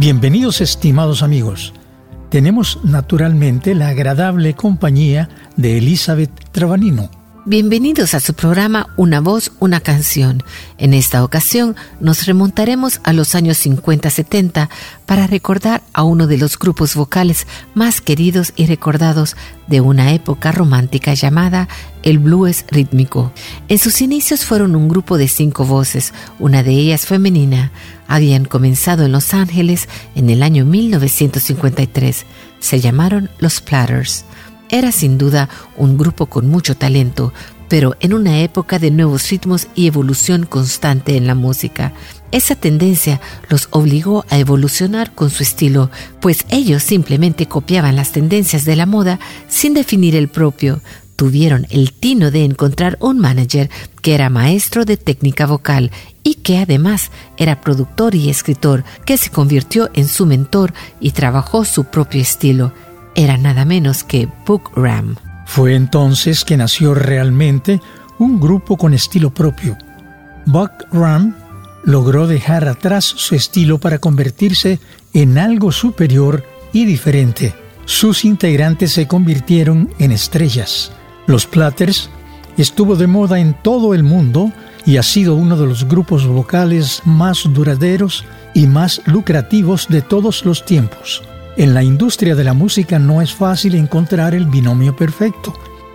Bienvenidos estimados amigos. Tenemos naturalmente la agradable compañía de Elizabeth Trabanino Bienvenidos a su programa Una voz, una canción. En esta ocasión nos remontaremos a los años 50-70 para recordar a uno de los grupos vocales más queridos y recordados de una época romántica llamada el blues rítmico. En sus inicios fueron un grupo de cinco voces, una de ellas femenina. Habían comenzado en Los Ángeles en el año 1953. Se llamaron Los Platters. Era sin duda un grupo con mucho talento, pero en una época de nuevos ritmos y evolución constante en la música. Esa tendencia los obligó a evolucionar con su estilo, pues ellos simplemente copiaban las tendencias de la moda sin definir el propio. Tuvieron el tino de encontrar un manager que era maestro de técnica vocal y que además era productor y escritor, que se convirtió en su mentor y trabajó su propio estilo era nada menos que Book Ram. Fue entonces que nació realmente un grupo con estilo propio. Buck Ram logró dejar atrás su estilo para convertirse en algo superior y diferente. Sus integrantes se convirtieron en estrellas. Los Platters estuvo de moda en todo el mundo y ha sido uno de los grupos vocales más duraderos y más lucrativos de todos los tiempos. En la industria de la música no es fácil encontrar el binomio perfecto.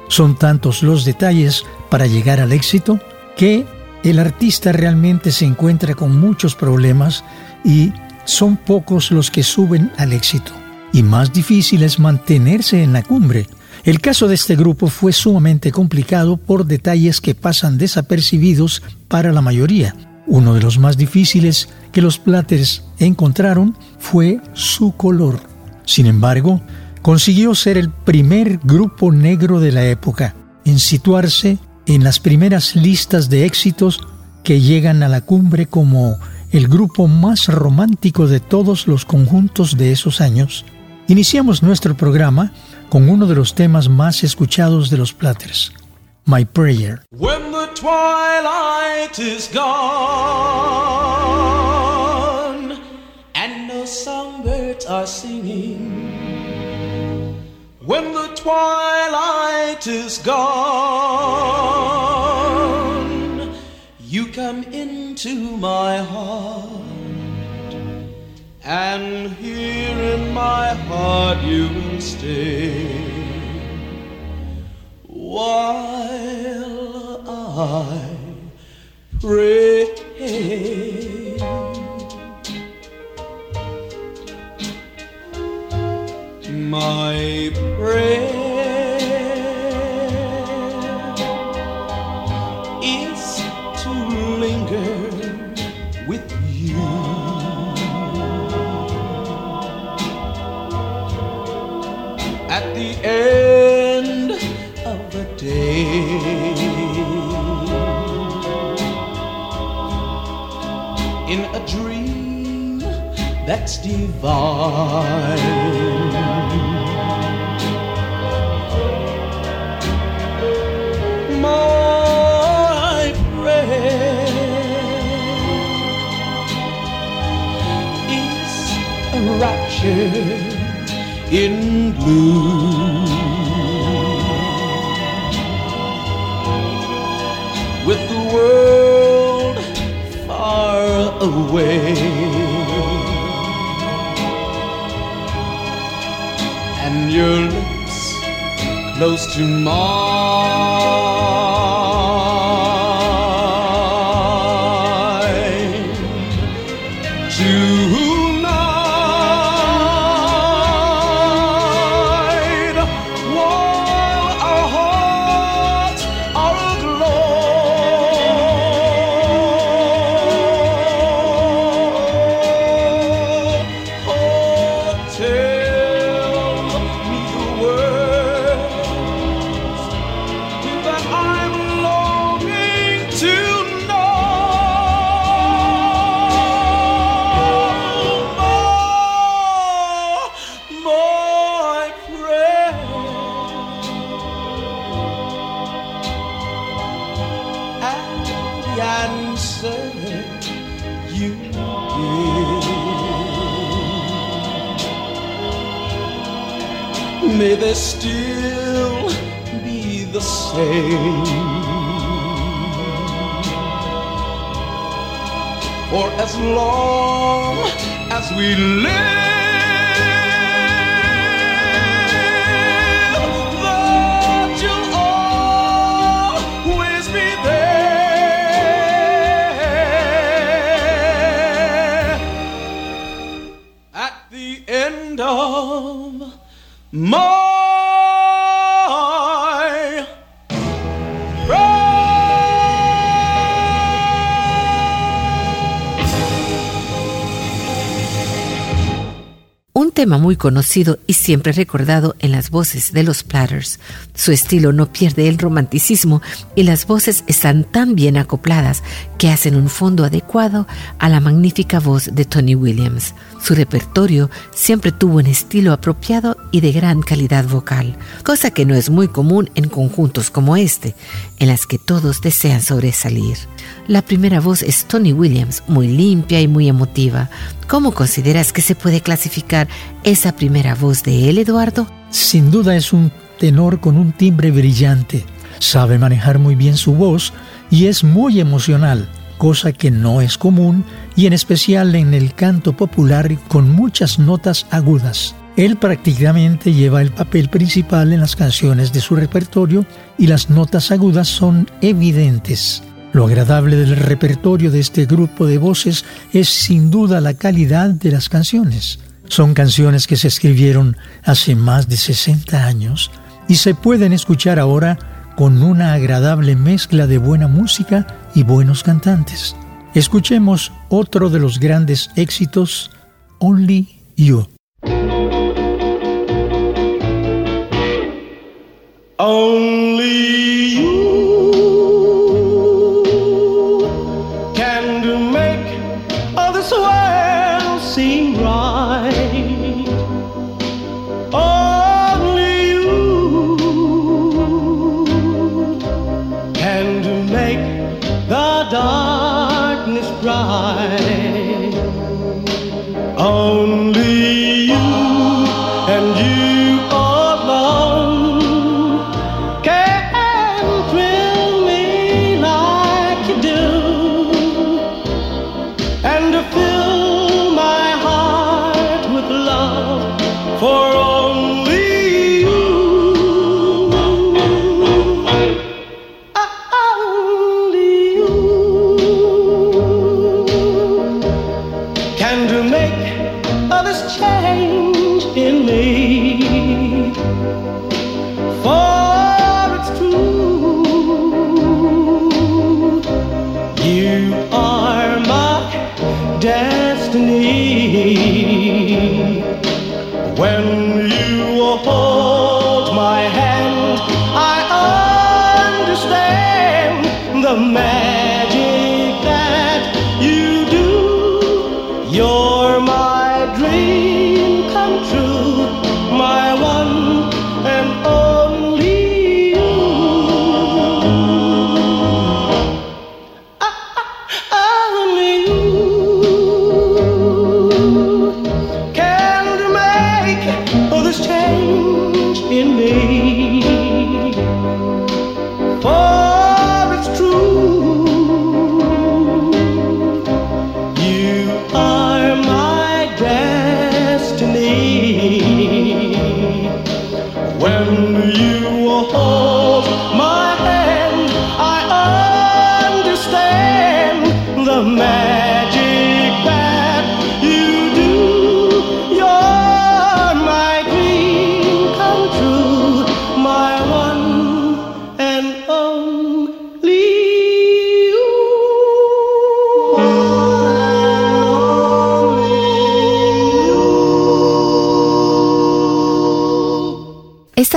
Son tantos los detalles para llegar al éxito que el artista realmente se encuentra con muchos problemas y son pocos los que suben al éxito. Y más difícil es mantenerse en la cumbre. El caso de este grupo fue sumamente complicado por detalles que pasan desapercibidos para la mayoría. Uno de los más difíciles que los Platters encontraron fue su color. Sin embargo, consiguió ser el primer grupo negro de la época en situarse en las primeras listas de éxitos que llegan a la cumbre como el grupo más romántico de todos los conjuntos de esos años. Iniciamos nuestro programa con uno de los temas más escuchados de los Platters, My Prayer. Are singing. When the twilight is gone, you come into my heart, and here in my heart you will stay. While I pray. my prayer is to linger with you. At the end of the day, in a dream that's divine. Rapture in blue. With the world far away and your lips close to mine. Still be the same. For as long as we live, that tema muy conocido y siempre recordado en las voces de los Platters. Su estilo no pierde el romanticismo y las voces están tan bien acopladas que hacen un fondo adecuado a la magnífica voz de Tony Williams. Su repertorio siempre tuvo un estilo apropiado y de gran calidad vocal, cosa que no es muy común en conjuntos como este, en las que todos desean sobresalir. La primera voz es Tony Williams, muy limpia y muy emotiva. ¿Cómo consideras que se puede clasificar esa primera voz de él, Eduardo? Sin duda es un tenor con un timbre brillante. Sabe manejar muy bien su voz y es muy emocional, cosa que no es común y en especial en el canto popular con muchas notas agudas. Él prácticamente lleva el papel principal en las canciones de su repertorio y las notas agudas son evidentes. Lo agradable del repertorio de este grupo de voces es sin duda la calidad de las canciones. Son canciones que se escribieron hace más de 60 años y se pueden escuchar ahora con una agradable mezcla de buena música y buenos cantantes. Escuchemos otro de los grandes éxitos, Only You.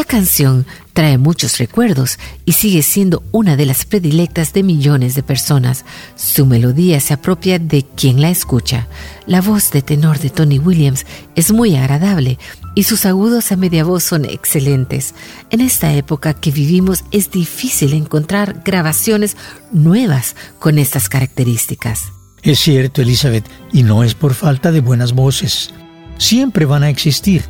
Canción trae muchos recuerdos y sigue siendo una de las predilectas de millones de personas. Su melodía se apropia de quien la escucha. La voz de tenor de Tony Williams es muy agradable y sus agudos a media voz son excelentes. En esta época que vivimos es difícil encontrar grabaciones nuevas con estas características. Es cierto, Elizabeth, y no es por falta de buenas voces. Siempre van a existir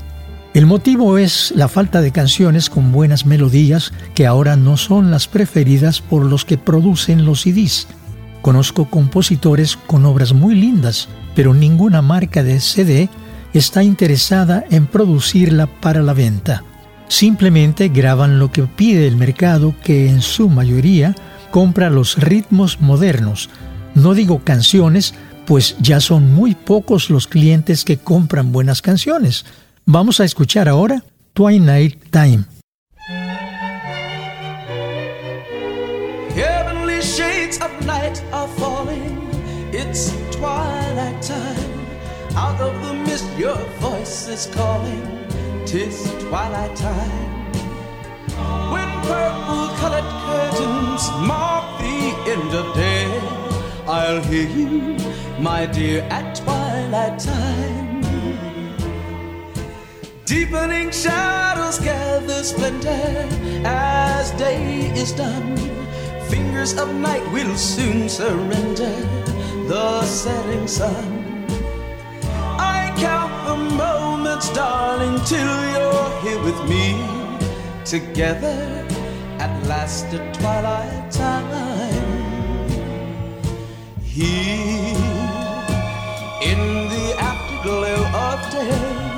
el motivo es la falta de canciones con buenas melodías que ahora no son las preferidas por los que producen los CDs. Conozco compositores con obras muy lindas, pero ninguna marca de CD está interesada en producirla para la venta. Simplemente graban lo que pide el mercado que en su mayoría compra los ritmos modernos. No digo canciones, pues ya son muy pocos los clientes que compran buenas canciones. Vamos a escuchar ahora Twilight Time. Heavenly shades of night are falling. It's twilight time. Out of the mist, your voice is calling. Tis twilight time. When purple colored curtains mark the end of day, I'll hear you, my dear, at twilight time. Deepening shadows gather splendor as day is done. Fingers of night will soon surrender the setting sun. I count the moments, darling, till you're here with me. Together at last at twilight time. Here in the afterglow of day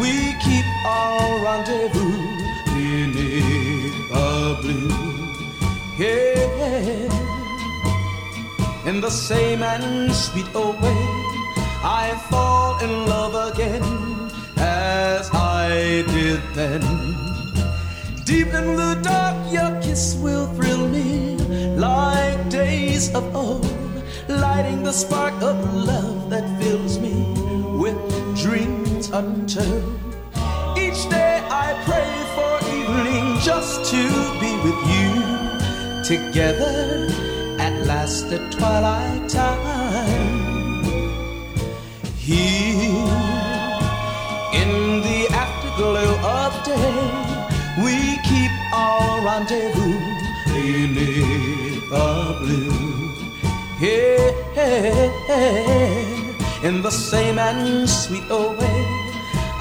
we keep our rendezvous beneath a blue. Yeah. In the same and sweet old way, I fall in love again as I did then. Deep in the dark, your kiss will thrill me like days of old, lighting the spark of love that fills me with dreams untold. I pray for evening just to be with you. Together at last at twilight time. Here in the afterglow of day, we keep our rendezvous beneath the blue. Hey, hey, hey, in the same and sweet old way.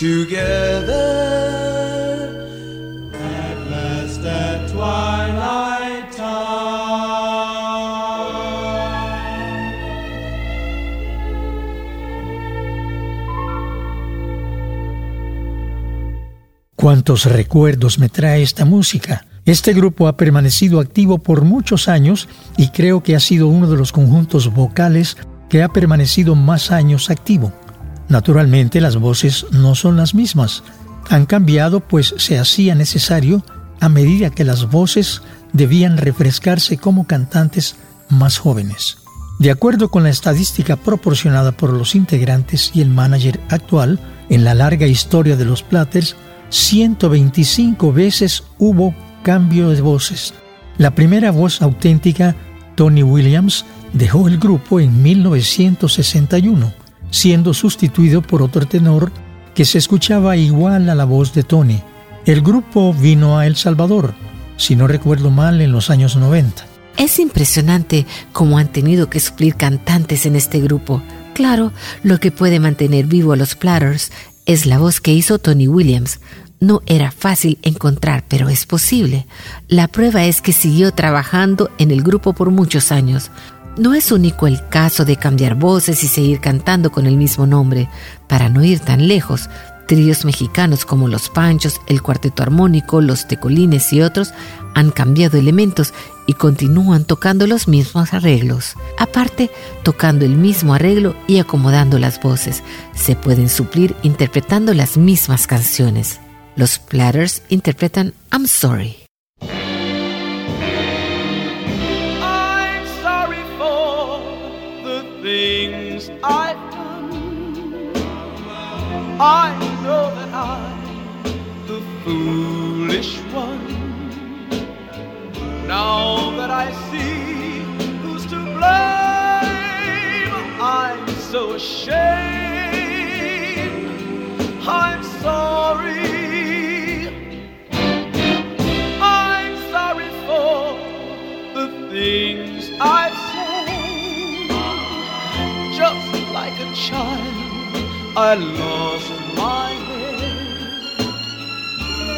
together at last at twilight Cuántos recuerdos me trae esta música. Este grupo ha permanecido activo por muchos años y creo que ha sido uno de los conjuntos vocales que ha permanecido más años activo. Naturalmente las voces no son las mismas. Han cambiado pues se hacía necesario a medida que las voces debían refrescarse como cantantes más jóvenes. De acuerdo con la estadística proporcionada por los integrantes y el manager actual, en la larga historia de los Platters, 125 veces hubo cambio de voces. La primera voz auténtica, Tony Williams, dejó el grupo en 1961 siendo sustituido por otro tenor que se escuchaba igual a la voz de Tony. El grupo vino a El Salvador, si no recuerdo mal, en los años 90. Es impresionante cómo han tenido que suplir cantantes en este grupo. Claro, lo que puede mantener vivo a los Platters es la voz que hizo Tony Williams. No era fácil encontrar, pero es posible. La prueba es que siguió trabajando en el grupo por muchos años. No es único el caso de cambiar voces y seguir cantando con el mismo nombre. Para no ir tan lejos, Tríos mexicanos como Los Panchos, el Cuarteto Armónico, Los Tecolines y otros han cambiado elementos y continúan tocando los mismos arreglos. Aparte, tocando el mismo arreglo y acomodando las voces, se pueden suplir interpretando las mismas canciones. Los Platters interpretan I'm Sorry. I know that I'm the foolish one. Now that I see who's to blame, I'm so ashamed. I'm sorry. I lost my head.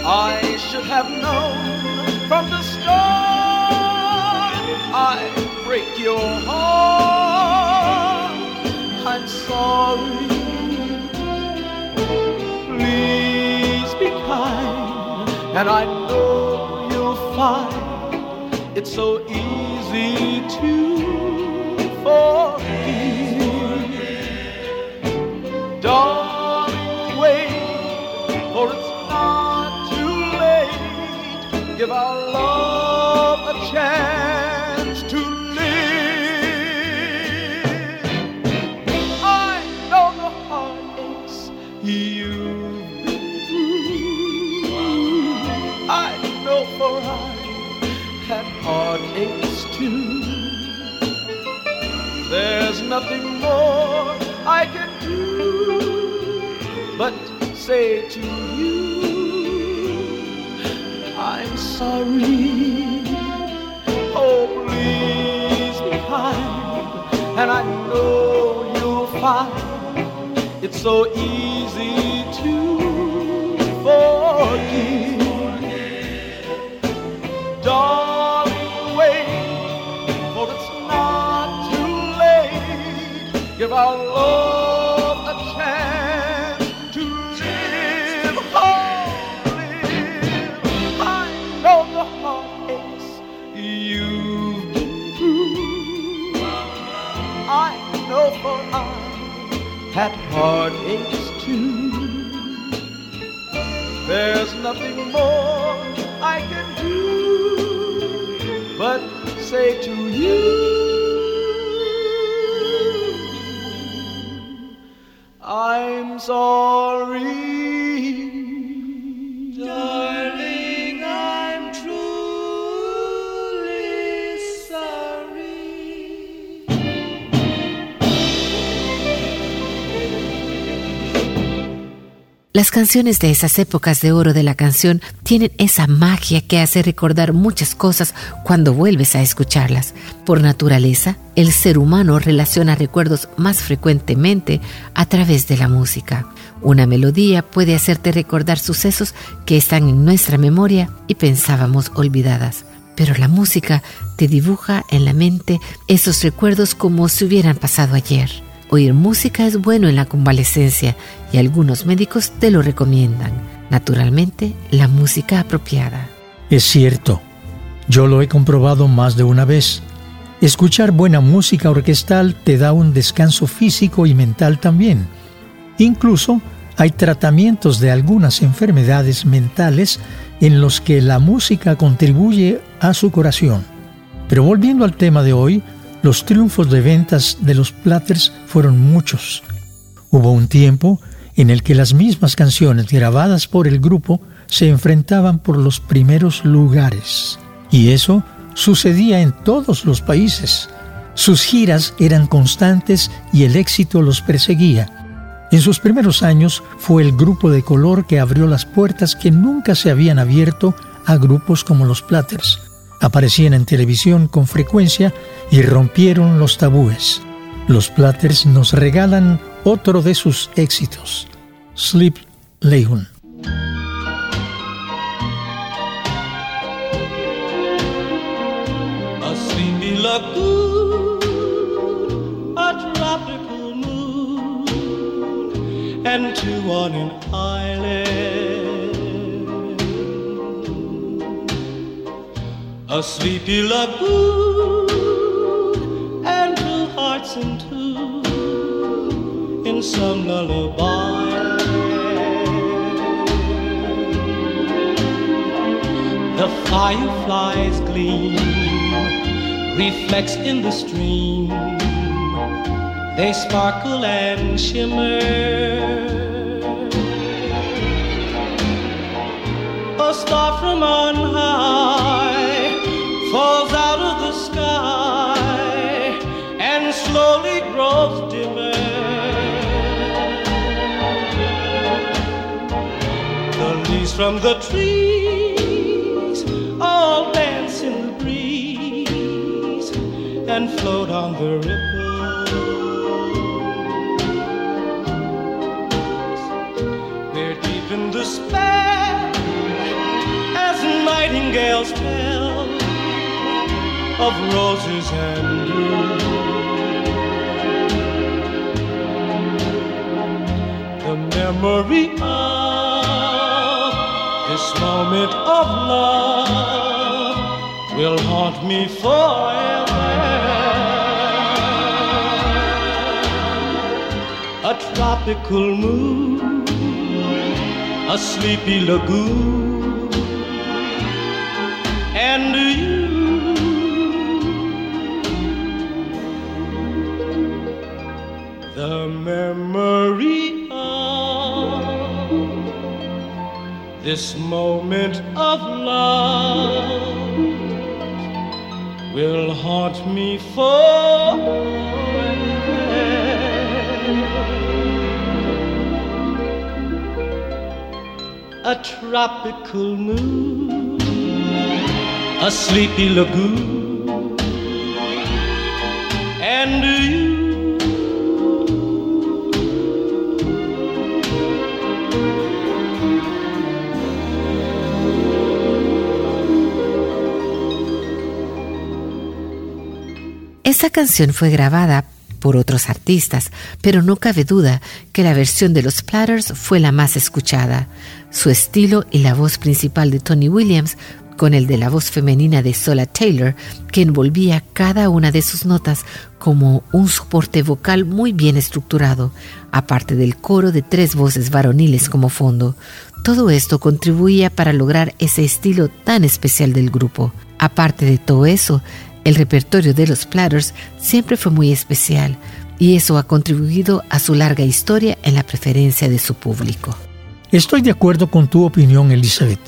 I should have known from the start I'd break your heart. I'm sorry. Please be kind, and I know you'll find it's so easy to forgive. Darling, wait, for it's not too late. Give our love a chance to live. I know the heartaches you've been through. I know for I had heartaches too. There's nothing more but say to you, I'm sorry. Oh, please be kind, and I know you'll find it's so easy to forgive. Late. Give our had heartaches too. There's nothing more I can do but say to you, I'm sorry. Darling, Las canciones de esas épocas de oro de la canción tienen esa magia que hace recordar muchas cosas cuando vuelves a escucharlas. Por naturaleza, el ser humano relaciona recuerdos más frecuentemente a través de la música. Una melodía puede hacerte recordar sucesos que están en nuestra memoria y pensábamos olvidadas. Pero la música te dibuja en la mente esos recuerdos como si hubieran pasado ayer. Oír música es bueno en la convalecencia y algunos médicos te lo recomiendan. Naturalmente, la música apropiada. Es cierto, yo lo he comprobado más de una vez. Escuchar buena música orquestal te da un descanso físico y mental también. Incluso hay tratamientos de algunas enfermedades mentales en los que la música contribuye a su curación. Pero volviendo al tema de hoy, los triunfos de ventas de los Platters fueron muchos. Hubo un tiempo en el que las mismas canciones grabadas por el grupo se enfrentaban por los primeros lugares. Y eso sucedía en todos los países. Sus giras eran constantes y el éxito los perseguía. En sus primeros años fue el grupo de color que abrió las puertas que nunca se habían abierto a grupos como los Platters. Aparecían en televisión con frecuencia y rompieron los tabúes. Los Platters nos regalan otro de sus éxitos, Sleep moon, and on an island. A sleepy lagoon and two hearts in two in some lullaby. The fireflies gleam, reflects in the stream. They sparkle and shimmer. A star from on high from the trees all dance in the breeze and float on the ripples. They're deep in despair as nightingales tell of roses and dew. The memory of this moment of love will haunt me forever. A tropical moon, a sleepy lagoon, this moment of love will haunt me forever. A tropical moon, a sleepy lagoon, Esta canción fue grabada por otros artistas, pero no cabe duda que la versión de los Platters fue la más escuchada. Su estilo y la voz principal de Tony Williams, con el de la voz femenina de Sola Taylor, que envolvía cada una de sus notas como un soporte vocal muy bien estructurado, aparte del coro de tres voces varoniles como fondo. Todo esto contribuía para lograr ese estilo tan especial del grupo. Aparte de todo eso, el repertorio de los Platters siempre fue muy especial y eso ha contribuido a su larga historia en la preferencia de su público. Estoy de acuerdo con tu opinión, Elizabeth.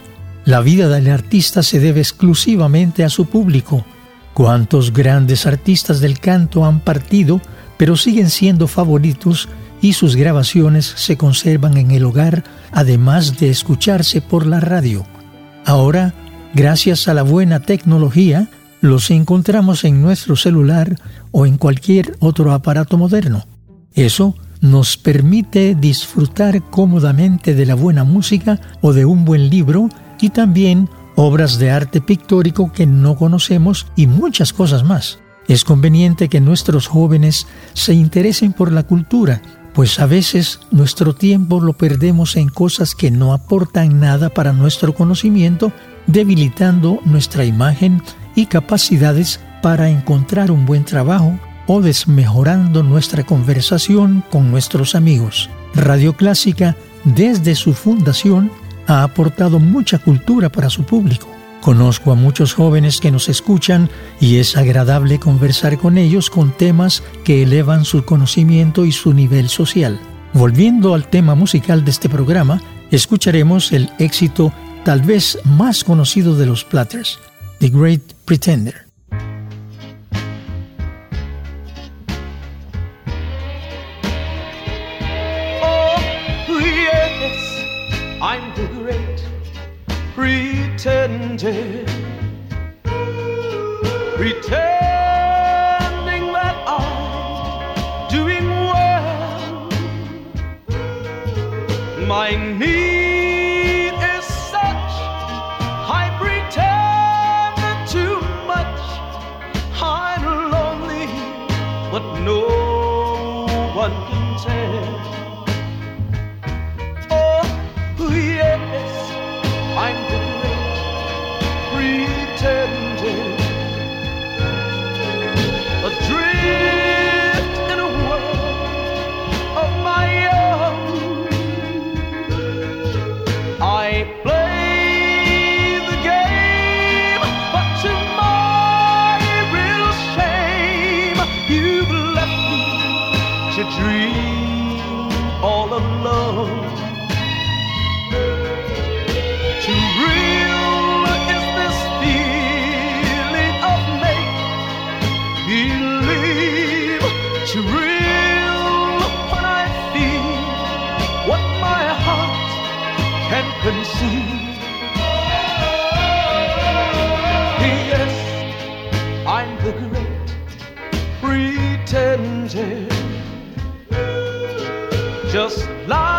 La vida del artista se debe exclusivamente a su público. ¿Cuántos grandes artistas del canto han partido, pero siguen siendo favoritos y sus grabaciones se conservan en el hogar, además de escucharse por la radio? Ahora, gracias a la buena tecnología, los encontramos en nuestro celular o en cualquier otro aparato moderno. Eso nos permite disfrutar cómodamente de la buena música o de un buen libro y también obras de arte pictórico que no conocemos y muchas cosas más. Es conveniente que nuestros jóvenes se interesen por la cultura, pues a veces nuestro tiempo lo perdemos en cosas que no aportan nada para nuestro conocimiento, debilitando nuestra imagen y capacidades para encontrar un buen trabajo o desmejorando nuestra conversación con nuestros amigos. Radio Clásica, desde su fundación, ha aportado mucha cultura para su público. Conozco a muchos jóvenes que nos escuchan y es agradable conversar con ellos con temas que elevan su conocimiento y su nivel social. Volviendo al tema musical de este programa, escucharemos el éxito tal vez más conocido de los Platters, The Great Pretender. Oh, yes, I'm the great pretender. Pretending that I'm doing well. My need Yes, I'm the great pretender. Just laughing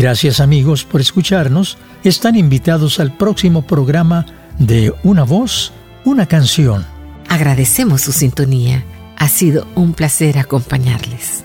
Gracias amigos por escucharnos. Están invitados al próximo programa de Una voz, una canción. Agradecemos su sintonía. Ha sido un placer acompañarles.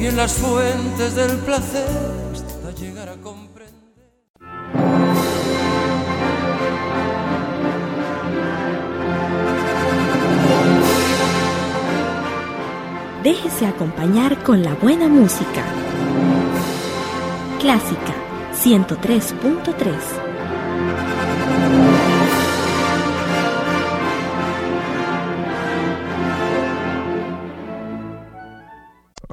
Bebí en las fuentes del placer hasta llegar a comprender. Déjese acompañar con la buena música. Clásica 103.3